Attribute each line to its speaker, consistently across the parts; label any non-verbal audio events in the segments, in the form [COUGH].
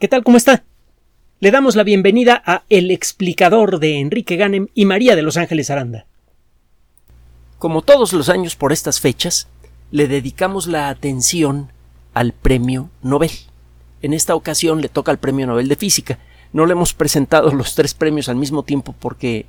Speaker 1: ¿Qué tal? ¿Cómo está? Le damos la bienvenida a El explicador de Enrique Ganem y María de Los Ángeles Aranda. Como todos los años por estas fechas, le dedicamos la atención al premio Nobel. En esta ocasión le toca el premio Nobel de Física. No le hemos presentado [LAUGHS] los tres premios al mismo tiempo porque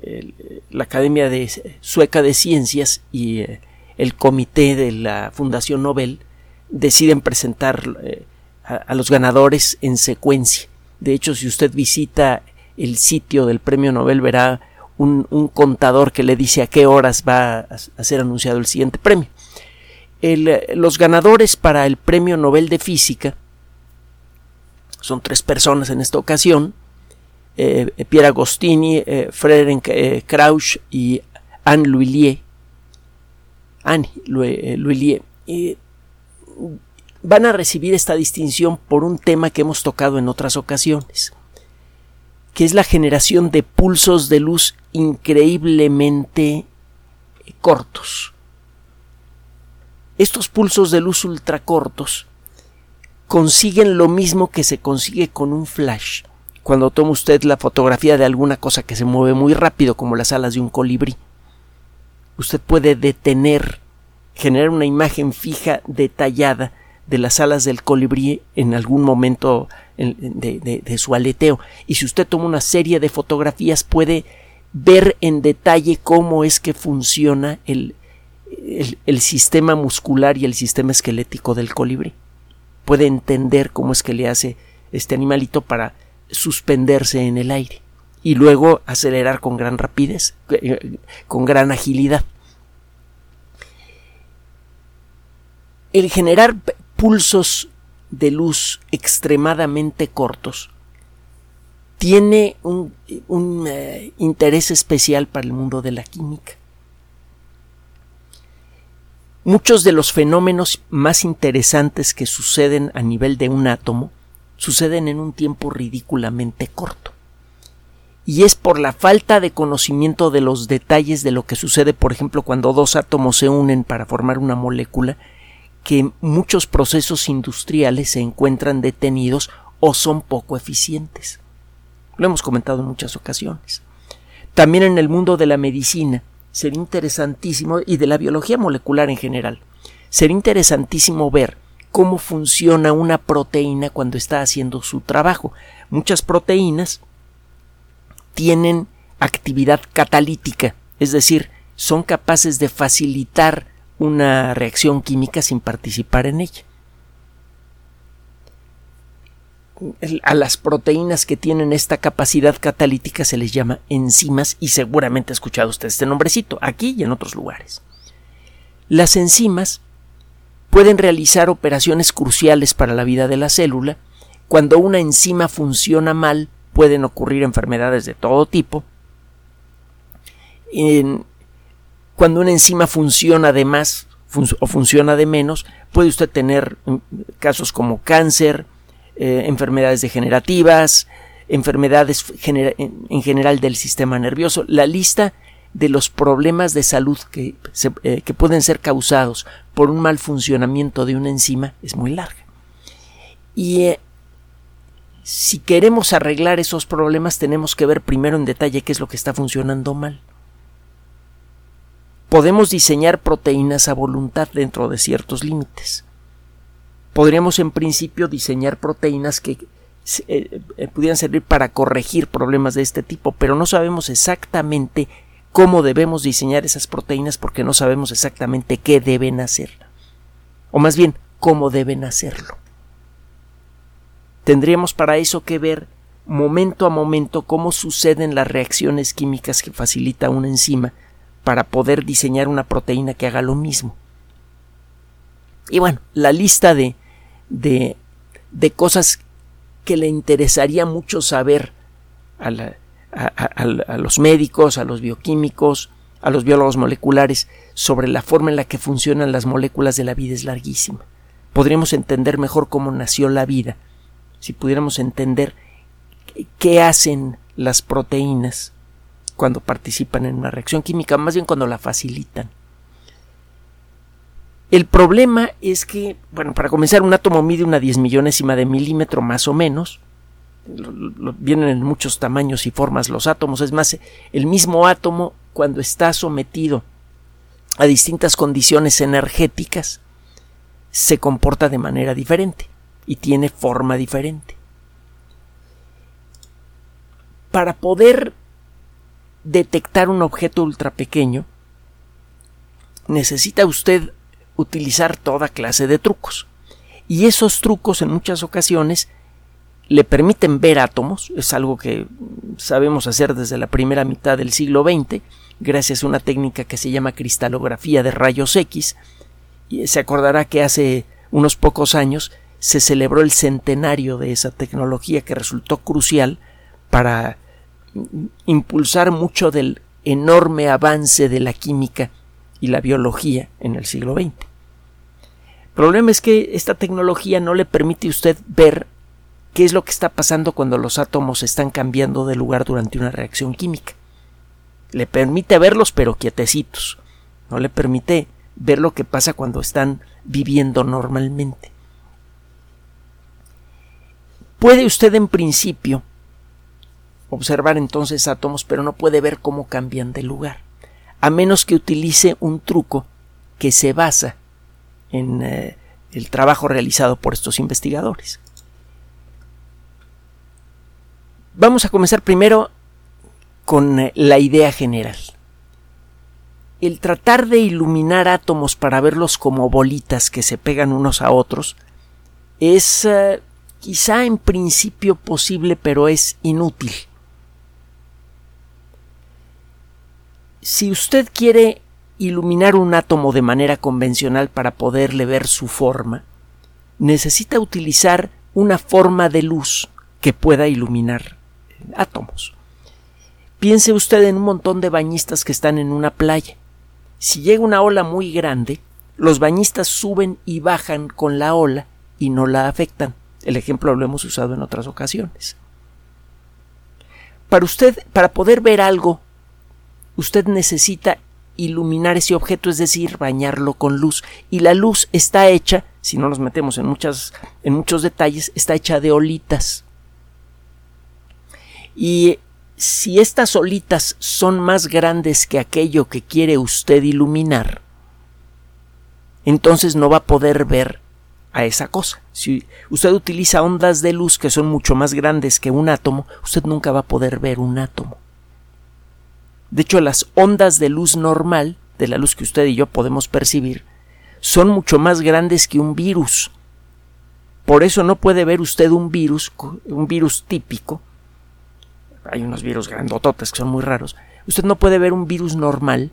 Speaker 1: eh, la Academia de Sueca de Ciencias y eh, el comité de la Fundación Nobel deciden presentar eh, a, los ganadores en secuencia. De hecho, si usted visita el sitio del premio Nobel, verá un, contador que le dice a qué horas va a, ser anunciado el siguiente premio. los ganadores para el premio Nobel de Física son tres personas en esta ocasión. Eh, Pierre Agostini, eh, Frédéric eh, Krausch y Anne Louillier. Anne Louillier van a recibir esta distinción por un tema que hemos tocado en otras ocasiones, que es la generación de pulsos de luz increíblemente cortos. Estos pulsos de luz ultracortos consiguen lo mismo que se consigue con un flash cuando toma usted la fotografía de alguna cosa que se mueve muy rápido como las alas de un colibrí. Usted puede detener, generar una imagen fija detallada de las alas del colibrí en algún momento de, su aleteo. Y si usted toma una serie de fotografías puede ver en detalle cómo es que funciona el, el, sistema muscular y el sistema esquelético del colibrí. Puede entender cómo es que le hace este animalito para suspenderse en el aire y luego acelerar con gran rapidez, con gran agilidad. El generar pulsos de luz extremadamente cortos tiene un, eh, interés especial para el mundo de la química. Muchos de los fenómenos más interesantes que suceden a nivel de un átomo suceden en un tiempo ridículamente corto. Y es por la falta de conocimiento de los detalles de lo que sucede, por ejemplo, cuando dos átomos se unen para formar una molécula, que muchos procesos industriales se encuentran detenidos o son poco eficientes. Lo hemos comentado en muchas ocasiones. También en el mundo de la medicina sería interesantísimo y de la biología molecular en general. Sería interesantísimo ver cómo funciona una proteína cuando está haciendo su trabajo. Muchas proteínas tienen actividad catalítica, es decir, son capaces de facilitar una reacción química sin participar en ella. A las proteínas que tienen esta capacidad catalítica se les llama enzimas y seguramente ha escuchado usted este nombrecito aquí y en otros lugares. Las enzimas pueden realizar operaciones cruciales para la vida de la célula. Cuando una enzima funciona mal, pueden ocurrir enfermedades de todo tipo. Cuando una enzima funciona de más o funciona de menos, puede usted tener mm, casos como cáncer, eh, enfermedades degenerativas, enfermedades en general del sistema nervioso. La lista de los problemas de salud que, eh, que pueden ser causados por un mal funcionamiento de una enzima es muy larga. Y eh, si queremos arreglar esos problemas tenemos que ver primero en detalle qué es lo que está funcionando mal podemos diseñar proteínas a voluntad dentro de ciertos límites. Podríamos en principio diseñar proteínas que eh, eh, pudieran servir para corregir problemas de este tipo, pero no sabemos exactamente cómo debemos diseñar esas proteínas porque no sabemos exactamente qué deben hacer. O más bien, cómo deben hacerlo. Tendríamos para eso que ver momento a momento cómo suceden las reacciones químicas que facilita una enzima para poder diseñar una proteína que haga lo mismo. Y bueno, la lista de, de, de cosas que le interesaría mucho saber a, a, los médicos, a los bioquímicos, a los biólogos moleculares sobre la forma en la que funcionan las moléculas de la vida es larguísima. Podríamos entender mejor cómo nació la vida si pudiéramos entender qué hacen las proteínas cuando participan en una reacción química, más bien cuando la facilitan. El problema es que, bueno, para comenzar, un átomo mide una diez millonésima de milímetro más o menos. vienen en muchos tamaños y formas los átomos. Es más, el mismo átomo, cuando está sometido a distintas condiciones energéticas, se comporta de manera diferente y tiene forma diferente. Para poder detectar un objeto ultra pequeño, necesita usted utilizar toda clase de trucos. Y esos trucos en muchas ocasiones le permiten ver átomos, es algo que sabemos hacer desde la primera mitad del siglo XX, gracias a una técnica que se llama cristalografía de rayos X. Y se acordará que hace unos pocos años se celebró el centenario de esa tecnología que resultó crucial para impulsar mucho del enorme avance de la química y la biología en el siglo XX. El problema es que esta tecnología no le permite a usted ver qué es lo que está pasando cuando los átomos están cambiando de lugar durante una reacción química. Le permite verlos pero quietecitos. No le permite ver lo que pasa cuando están viviendo normalmente. Puede usted en principio observar entonces átomos, pero no puede ver cómo cambian de lugar, a menos que utilice un truco que se basa en eh, el trabajo realizado por estos investigadores. Vamos a comenzar primero con eh, la idea general. El tratar de iluminar átomos para verlos como bolitas que se pegan unos a otros es eh, quizá en principio posible, pero es inútil. Si usted quiere iluminar un átomo de manera convencional para poderle ver su forma, necesita utilizar una forma de luz que pueda iluminar átomos. Piense usted en un montón de bañistas que están en una playa. Si llega una ola muy grande, los bañistas suben y bajan con la ola y no la afectan. El ejemplo lo hemos usado en otras ocasiones. Para usted, para poder ver algo usted necesita iluminar ese objeto, es decir, bañarlo con luz. Y la luz está hecha, si no nos metemos en, en muchos detalles, está hecha de olitas. Y si estas olitas son más grandes que aquello que quiere usted iluminar, entonces no va a poder ver a esa cosa. Si usted utiliza ondas de luz que son mucho más grandes que un átomo, usted nunca va a poder ver un átomo. De hecho, las ondas de luz normal, de la luz que usted y yo podemos percibir, son mucho más grandes que un virus. Por eso no puede ver usted un virus, un virus típico. Hay unos virus grandototes que son muy raros. Usted no puede ver un virus normal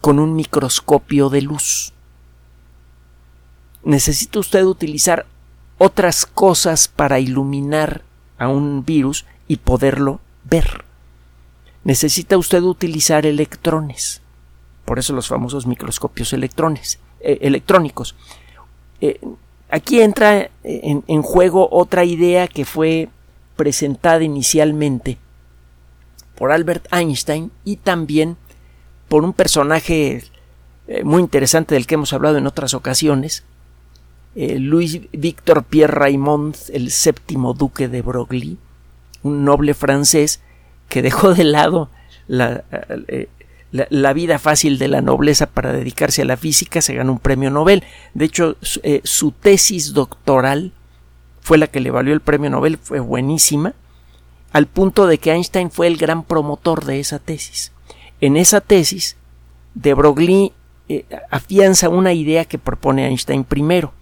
Speaker 1: con un microscopio de luz. Necesita usted utilizar otras cosas para iluminar a un virus y poderlo ver necesita usted utilizar electrones. Por eso los famosos microscopios electrones, eh, electrónicos. Eh, aquí entra en, en juego otra idea que fue presentada inicialmente por Albert Einstein y también por un personaje eh, muy interesante del que hemos hablado en otras ocasiones, Louis Victor Pierre Raymond, el séptimo duque de Broglie, un noble francés que dejó de lado eh, la, vida fácil de la nobleza para dedicarse a la física, se ganó un premio Nobel. De hecho, eh, su tesis doctoral fue la que le valió el premio Nobel, fue buenísima, al punto de que Einstein fue el gran promotor de esa tesis. En esa tesis, de Broglie eh, afianza una idea que propone Einstein primero,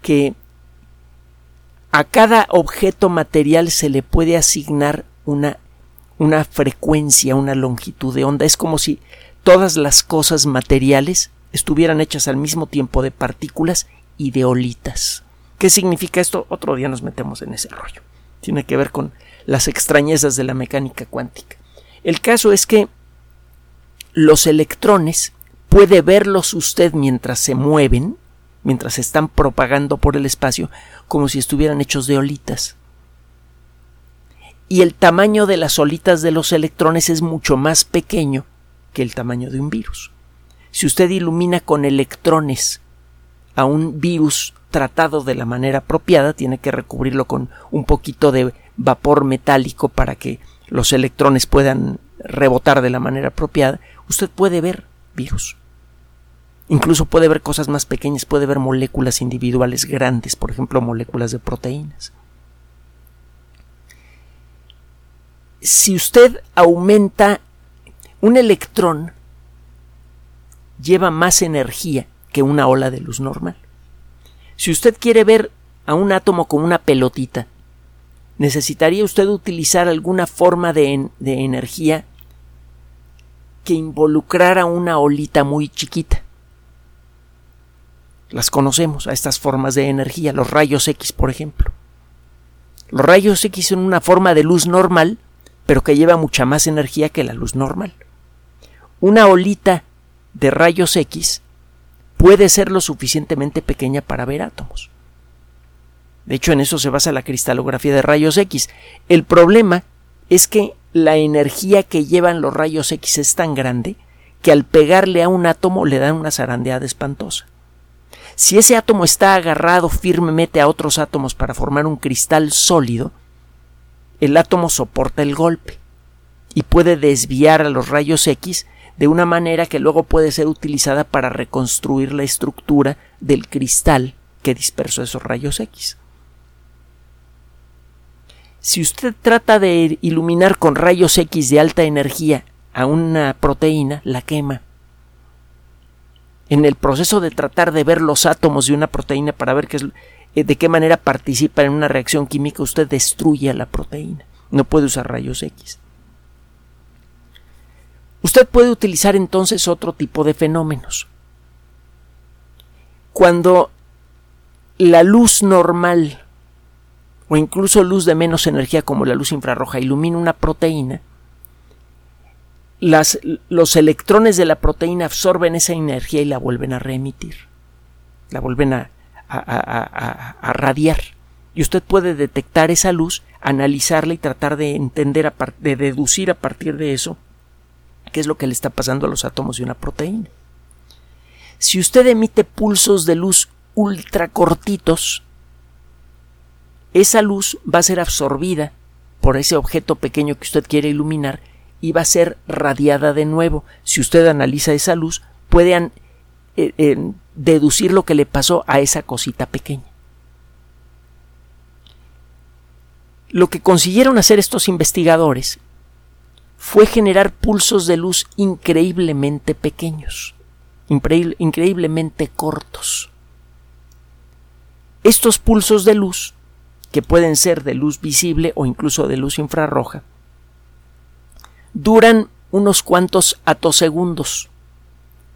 Speaker 1: que a cada objeto material se le puede asignar una una frecuencia, una longitud de onda. Es como si todas las cosas materiales estuvieran hechas al mismo tiempo de partículas y de olitas. ¿Qué significa esto? Otro día nos metemos en ese rollo. Tiene que ver con las extrañezas de la mecánica cuántica. El caso es que los electrones puede verlos usted mientras se mueven, mientras se están propagando por el espacio, como si estuvieran hechos de olitas y el tamaño de las olitas de los electrones es mucho más pequeño que el tamaño de un virus. si usted ilumina con electrones a un virus tratado de la manera apropiada, tiene que recubrirlo con un poquito de vapor metálico para que los electrones puedan rebotar de la manera apropiada, usted puede ver virus. Incluso puede ver cosas más pequeñas, puede ver moléculas individuales grandes, por ejemplo, moléculas de proteínas. Si usted aumenta un electrón, lleva más energía que una ola de luz normal. Si usted quiere ver a un átomo como una pelotita, necesitaría usted utilizar alguna forma de, de energía que involucrara una olita muy chiquita. Las conocemos a estas formas de energía, los rayos X, por ejemplo. Los rayos X son una forma de luz normal, pero que lleva mucha más energía que la luz normal. Una olita de rayos X puede ser lo suficientemente pequeña para ver átomos. De hecho, en eso se basa la cristalografía de rayos X. El problema es que la energía que llevan los rayos X es tan grande que al pegarle a un átomo le dan una zarandeada espantosa. Si ese átomo está agarrado firmemente a otros átomos para formar un cristal sólido, el átomo soporta el golpe y puede desviar a los rayos X de una manera que luego puede ser utilizada para reconstruir la estructura del cristal que dispersó esos rayos X. Si usted trata de iluminar con rayos X de alta energía a una proteína, la quema. En el proceso de tratar de ver los átomos de una proteína para ver qué es, de qué manera participa en una reacción química, usted destruye a la proteína. No puede usar rayos X. Usted puede utilizar entonces otro tipo de fenómenos. Cuando la luz normal o incluso luz de menos energía como la luz infrarroja ilumina una proteína, los electrones de la proteína absorben esa energía y la vuelven a reemitir, la vuelven a, a, radiar. Y usted puede detectar esa luz, analizarla y tratar de entender, de deducir a partir de eso qué es lo que le está pasando a los átomos de una proteína. Si usted emite pulsos de luz ultracortitos, esa luz va a ser absorbida por ese objeto pequeño que usted quiere iluminar y va a ser radiada de nuevo. Si usted analiza esa luz, puede eh, eh, deducir lo que le pasó a esa cosita pequeña. Lo que consiguieron hacer estos investigadores fue generar pulsos de luz increíblemente pequeños, increíblemente cortos. Estos pulsos de luz, que pueden ser de luz visible o incluso de luz infrarroja, duran unos cuantos atosegundos,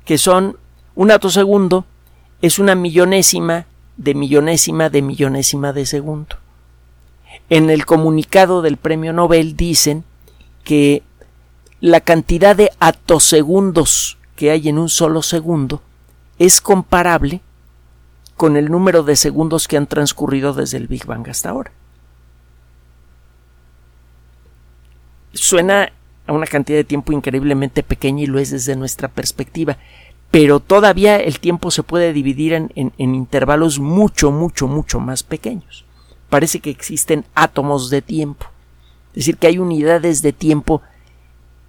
Speaker 1: que son un atosegundo es una millonésima de millonésima de millonésima de segundo. En el comunicado del premio Nobel dicen que la cantidad de atosegundos que hay en un solo segundo es comparable con el número de segundos que han transcurrido desde el Big Bang hasta ahora. Suena a una cantidad de tiempo increíblemente pequeña y lo es desde nuestra perspectiva, pero todavía el tiempo se puede dividir en, intervalos mucho, mucho, mucho más pequeños. Parece que existen átomos de tiempo, es decir, que hay unidades de tiempo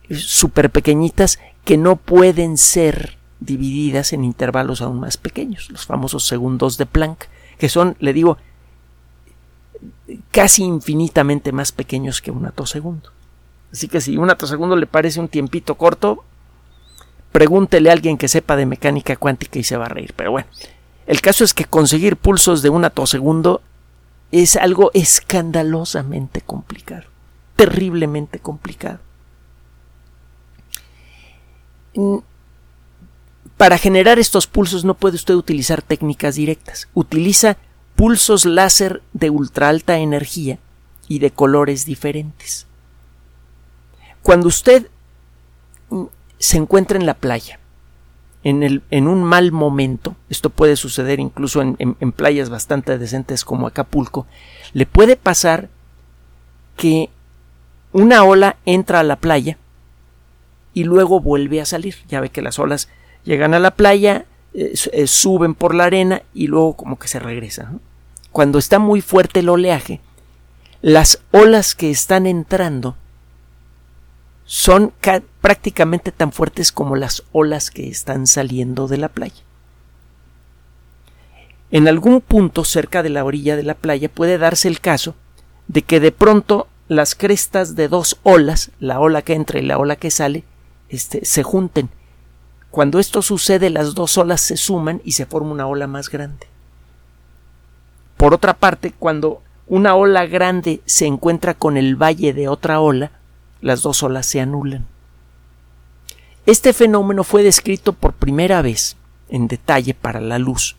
Speaker 1: súper pequeñitas que no pueden ser divididas en intervalos aún más pequeños, los famosos segundos de Planck, que son, le digo, casi infinitamente más pequeños que un atosegundo. Así que si un atosegundo le parece un tiempito corto, pregúntele a alguien que sepa de mecánica cuántica y se va a reír. Pero bueno, el caso es que conseguir pulsos de un atosegundo es algo escandalosamente complicado, terriblemente complicado. Para generar estos pulsos no puede usted utilizar técnicas directas. Utiliza pulsos láser de ultra alta energía y de colores diferentes. Cuando usted se encuentra en la playa, en, el, en un mal momento, esto puede suceder incluso en, en playas bastante decentes como Acapulco, le puede pasar que una ola entra a la playa y luego vuelve a salir. Ya ve que las olas Llegan a la playa, eh, eh, suben por la arena y luego como que se regresan. Cuando está muy fuerte el oleaje, las olas que están entrando son prácticamente tan fuertes como las olas que están saliendo de la playa. En algún punto cerca de la orilla de la playa puede darse el caso de que de pronto las crestas de dos olas, la ola que entra y la ola que sale, este, se junten. Cuando esto sucede, las dos olas se suman y se forma una ola más grande. Por otra parte, cuando una ola grande se encuentra con el valle de otra ola, las dos olas se anulan. Este fenómeno fue descrito por primera vez en detalle para la luz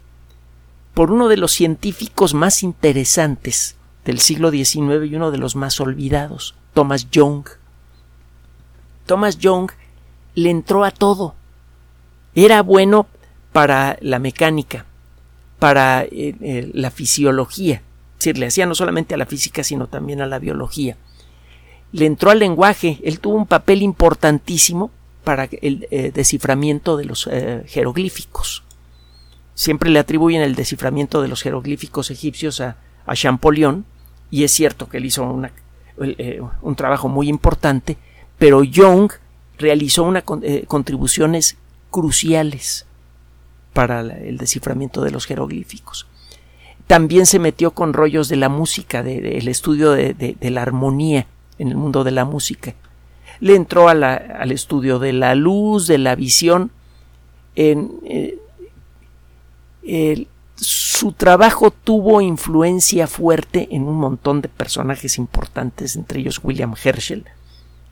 Speaker 1: por uno de los científicos más interesantes del siglo XIX y uno de los más olvidados, Thomas Young. Thomas Young le entró a todo. Era bueno para la mecánica, para eh, eh, la fisiología, es decir, le hacía no solamente a la física, sino también a la biología. Le entró al lenguaje, él tuvo un papel importantísimo para el eh, desciframiento de los jeroglíficos. Siempre le atribuyen el desciframiento de los jeroglíficos egipcios a, Champollion, y es cierto que él hizo eh, un trabajo muy importante, pero Young realizó eh, contribuciones cruciales para el desciframiento de los jeroglíficos. También se metió con rollos de la música, del estudio de, la armonía en el mundo de la música. Le entró al estudio de la luz, de la visión. En, eh, su trabajo tuvo influencia fuerte en un montón de personajes importantes, entre ellos William Herschel,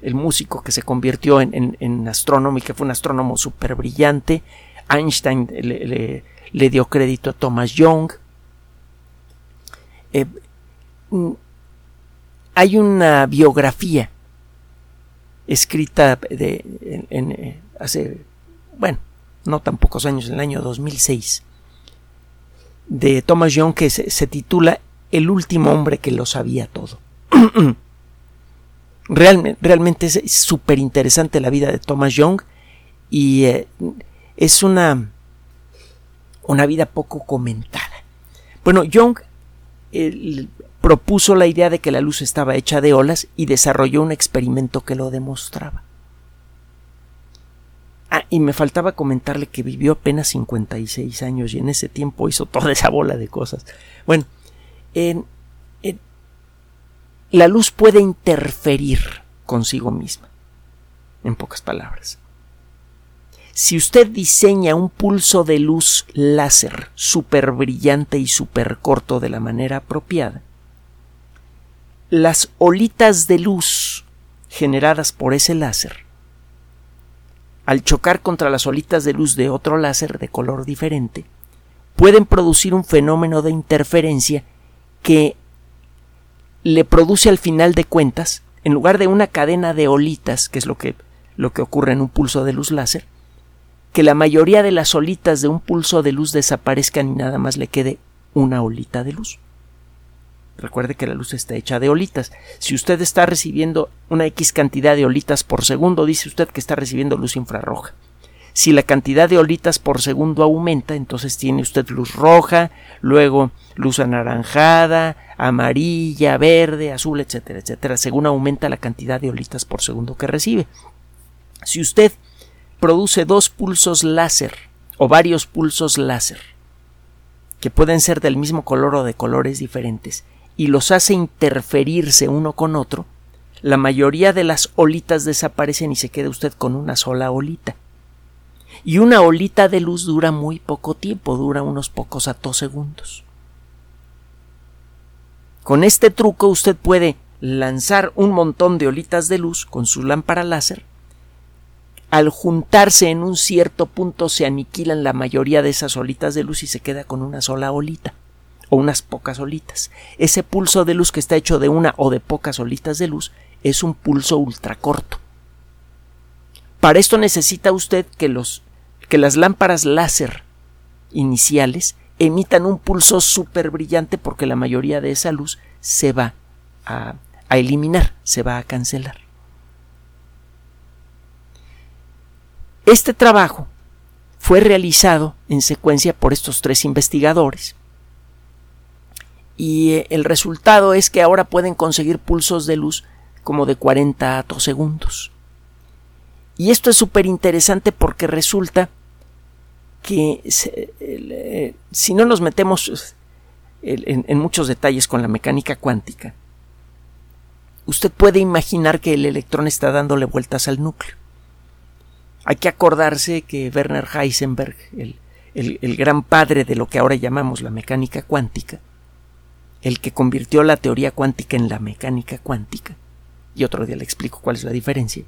Speaker 1: el músico que se convirtió en, astrónomo y que fue un astrónomo súper brillante. Einstein le, dio crédito a Thomas Young. Eh, hay una biografía escrita de, eh, hace, bueno, no tan pocos años, en el año 2006, de Thomas Young que se, titula El último hombre que lo sabía todo. [CLEARS THROAT] realmente, realmente es súper interesante la vida de Thomas Young y eh, es una, una vida poco comentada. Bueno, Young propuso la idea de que la luz estaba hecha de olas y desarrolló un experimento que lo demostraba. Ah, y me faltaba comentarle que vivió apenas 56 años y en ese tiempo hizo toda esa bola de cosas. Bueno, la luz puede interferir consigo misma, en pocas palabras. Si usted diseña un pulso de luz láser súper brillante y súper corto de la manera apropiada, las olitas de luz generadas por ese láser al chocar contra las olitas de luz de otro láser de color diferente, pueden producir un fenómeno de interferencia que le produce al final de cuentas, en lugar de una cadena de olitas, que es lo que, lo que ocurre en un pulso de luz láser, que la mayoría de las olitas de un pulso de luz desaparezcan y nada más le quede una olita de luz. Recuerde que la luz está hecha de olitas. Si usted está recibiendo una X cantidad de olitas por segundo, dice usted que está recibiendo luz infrarroja. Si la cantidad de olitas por segundo aumenta, entonces tiene usted luz roja, luego luz anaranjada, amarilla, verde, azul, etcétera, etcétera, según aumenta la cantidad de olitas por segundo que recibe. Si usted produce dos pulsos láser o varios pulsos láser, que pueden ser del mismo color o de colores diferentes, y los hace interferirse uno con otro, la mayoría de las olitas desaparecen y se queda usted con una sola olita. Y una olita de luz dura muy poco tiempo, dura unos pocos segundos. Con este truco usted puede lanzar un montón de olitas de luz con su lámpara láser. Al juntarse en un cierto punto se aniquilan la mayoría de esas olitas de luz y se queda con una sola olita o unas pocas olitas. Ese pulso de luz que está hecho de una o de pocas olitas de luz es un pulso ultracorto. Para esto necesita usted que, los, que las lámparas láser iniciales emitan un pulso súper brillante porque la mayoría de esa luz se va a, a eliminar, se va a cancelar. Este trabajo fue realizado en secuencia por estos tres investigadores. Y eh, el resultado es que ahora pueden conseguir pulsos de luz como de 40 atosegundos. Y esto es súper interesante porque resulta que eh, si no nos metemos en, muchos detalles con la mecánica cuántica, usted puede imaginar que el electrón está dándole vueltas al núcleo. Hay que acordarse que Werner Heisenberg, el, gran padre de lo que ahora llamamos la mecánica cuántica, el que convirtió la teoría cuántica en la mecánica cuántica, y otro día le explico cuál es la diferencia,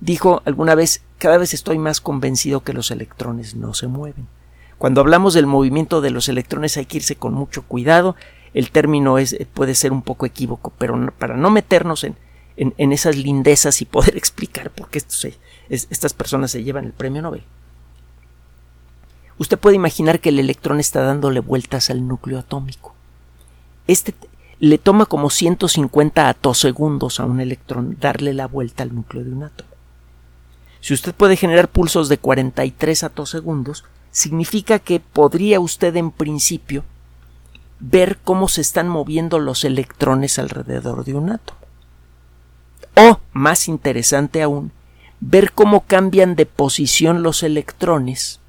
Speaker 1: dijo alguna vez, cada vez estoy más convencido que los electrones no se mueven. Cuando hablamos del movimiento de los electrones hay que irse con mucho cuidado. El término es, puede ser un poco equívoco, pero para no meternos en, en, esas lindezas y poder [LAUGHS] explicar por qué estas personas se llevan el premio Nobel. Usted puede imaginar que el electrón está dándole vueltas al núcleo atómico. Este le toma como 150 atosegundos a un electrón darle la vuelta al núcleo de un átomo. Si usted puede generar pulsos de 43 atosegundos, significa que podría usted en principio ver cómo se están moviendo los electrones alrededor de un átomo. O, más interesante aún, ver cómo cambian de posición los electrones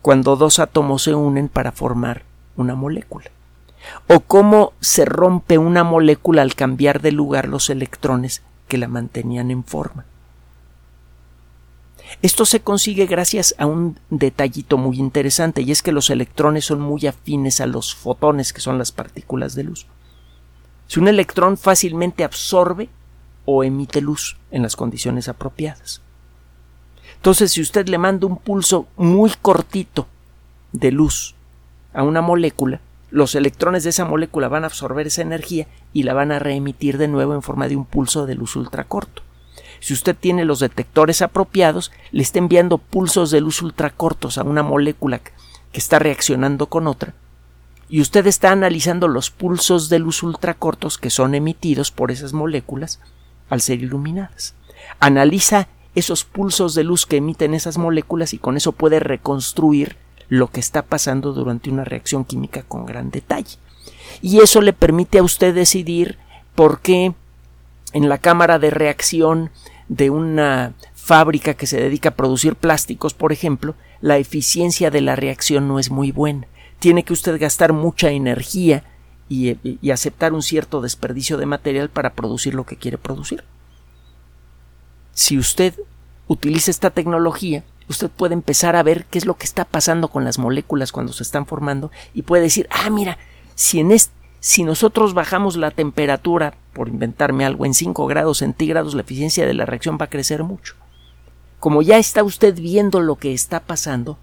Speaker 1: cuando dos átomos se unen para formar una molécula. O cómo se rompe una molécula al cambiar de lugar los electrones que la mantenían en forma. Esto se consigue gracias a un detallito muy interesante y es que los electrones son muy afines a los fotones que son las partículas de luz. Si un electrón fácilmente absorbe o emite luz en las condiciones apropiadas. Entonces, si usted le manda un pulso muy cortito de luz a una molécula, los electrones de esa molécula van a absorber esa energía y la van a reemitir de nuevo en forma de un pulso de luz ultracorto si usted tiene los detectores apropiados, le está enviando pulsos de luz ultracortos a una molécula que está reaccionando con otra, y usted está analizando los pulsos de luz ultracortos que son emitidos por esas moléculas al ser iluminadas. Analiza esos pulsos de luz que emiten esas moléculas y con eso puede reconstruir lo que está pasando durante una reacción química con gran detalle. Y eso le permite a usted decidir por qué en la cámara de reacción de una fábrica que se dedica a producir plásticos, por ejemplo, la eficiencia de la reacción no es muy buena. Tiene que usted gastar mucha energía y, y, aceptar un cierto desperdicio de material para producir lo que quiere producir. Si usted utiliza esta tecnología, usted puede empezar a ver qué es lo que está pasando con las moléculas cuando se están formando y puede decir, ah, mira, si en este si nosotros bajamos la temperatura, por inventarme algo, en 5 grados centígrados, la eficiencia de la reacción va a crecer mucho. Como ya está usted viendo lo que está pasando,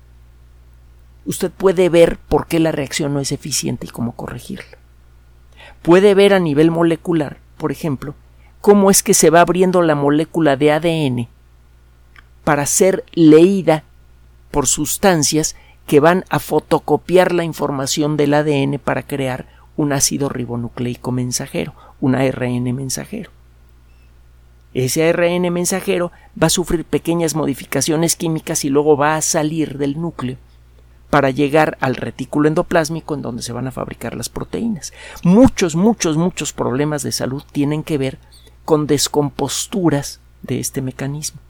Speaker 1: usted puede ver por qué la reacción no es eficiente y cómo corregirla. Puede ver a nivel molecular, por ejemplo, cómo es que se va abriendo la molécula de ADN para ser leída por sustancias que van a fotocopiar la información del ADN para crear un ácido ribonucleico mensajero, un ARN mensajero. Ese ARN mensajero va a sufrir pequeñas modificaciones químicas y luego va a salir del núcleo para llegar al retículo endoplásmico en donde se van a fabricar las proteínas. Muchos, muchos, muchos problemas de salud tienen que ver con descomposturas de este mecanismo.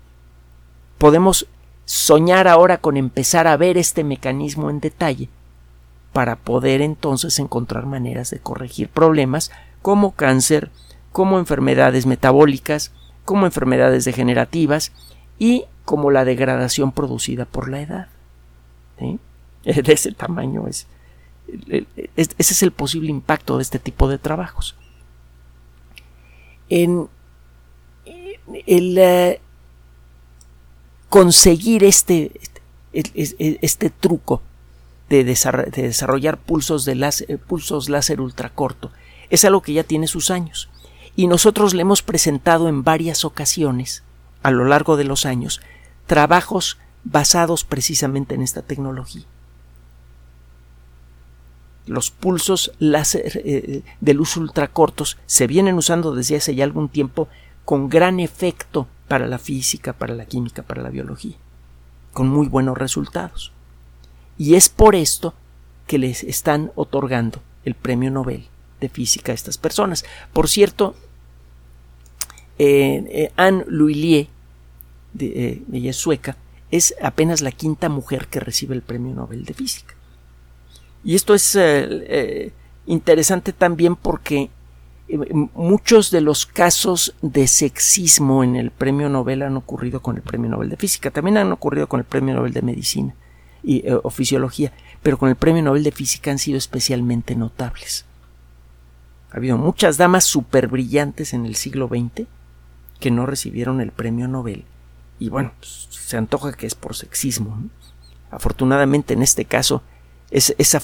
Speaker 1: Podemos soñar ahora con empezar a ver este mecanismo en detalle para poder entonces encontrar maneras de corregir problemas como cáncer, como enfermedades metabólicas, como enfermedades degenerativas y como la degradación producida por la edad. [LAUGHS] De ese tamaño es, ese es el posible impacto de este tipo de trabajos. En el eh, conseguir este, este, este truco de, desarrollar pulsos, de láser, eh, pulsos láser ultracorto. Es algo que ya tiene sus años. Y nosotros le hemos presentado en varias ocasiones, a lo largo de los años, trabajos basados precisamente en esta tecnología. Los pulsos láser eh, de luz ultracortos se vienen usando desde hace ya algún tiempo con gran efecto para la física, para la química, para la biología con muy buenos resultados. Y es por esto que les están otorgando el premio Nobel de física a estas personas. Por cierto, eh, eh, Anne Louillier, de, ella es sueca, es apenas la quinta mujer que recibe el premio Nobel de física. Y esto es interesante también porque muchos de los casos de sexismo en el premio Nobel han ocurrido con el premio Nobel de Física, también han ocurrido con el premio Nobel de Medicina y, eh, o Fisiología, pero con el premio Nobel de Física han sido especialmente notables. Ha habido muchas damas súper brillantes en el siglo XX que no recibieron el premio Nobel y bueno, pues, se antoja que es por sexismo. Afortunadamente en este caso esa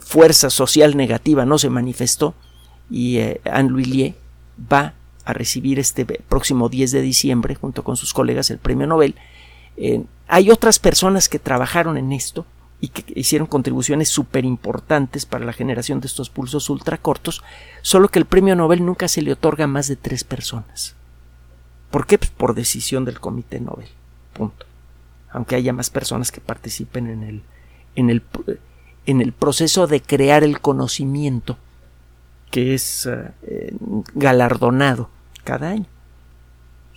Speaker 1: fuerza social negativa no se manifestó y eh, Anne Louis va a recibir este próximo 10 de diciembre junto con sus colegas el premio Nobel. Eh, hay otras personas que trabajaron en esto y que hicieron contribuciones súper importantes para la generación de estos pulsos ultracortos, solo que el premio Nobel nunca se le otorga a más de tres personas. ¿Por qué? Pues por decisión del Comité Nobel. Punto. Aunque haya más personas que participen en el, en el, en el proceso de crear el conocimiento que es eh, galardonado cada año.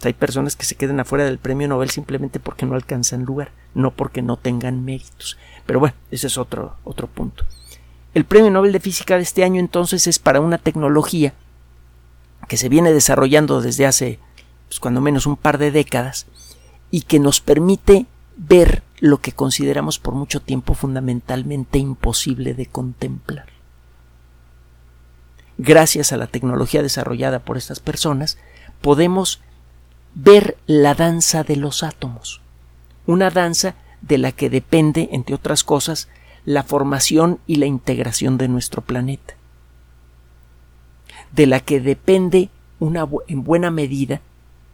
Speaker 1: Hay personas que se quedan afuera del premio Nobel simplemente porque no alcanzan lugar, no porque no tengan méritos. Pero bueno, ese es otro, otro punto. El premio Nobel de Física de este año entonces es para una tecnología que se viene desarrollando desde hace, pues, cuando menos un par de décadas, y que nos permite ver lo que consideramos por mucho tiempo fundamentalmente imposible de contemplar gracias a la tecnología desarrollada por estas personas, podemos ver la danza de los átomos, una danza de la que depende, entre otras cosas, la formación y la integración de nuestro planeta, de la que depende en buena medida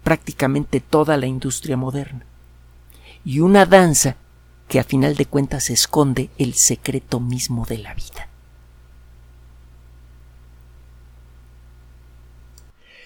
Speaker 1: prácticamente toda la industria moderna, y una danza que a final de cuentas esconde el secreto mismo de la vida.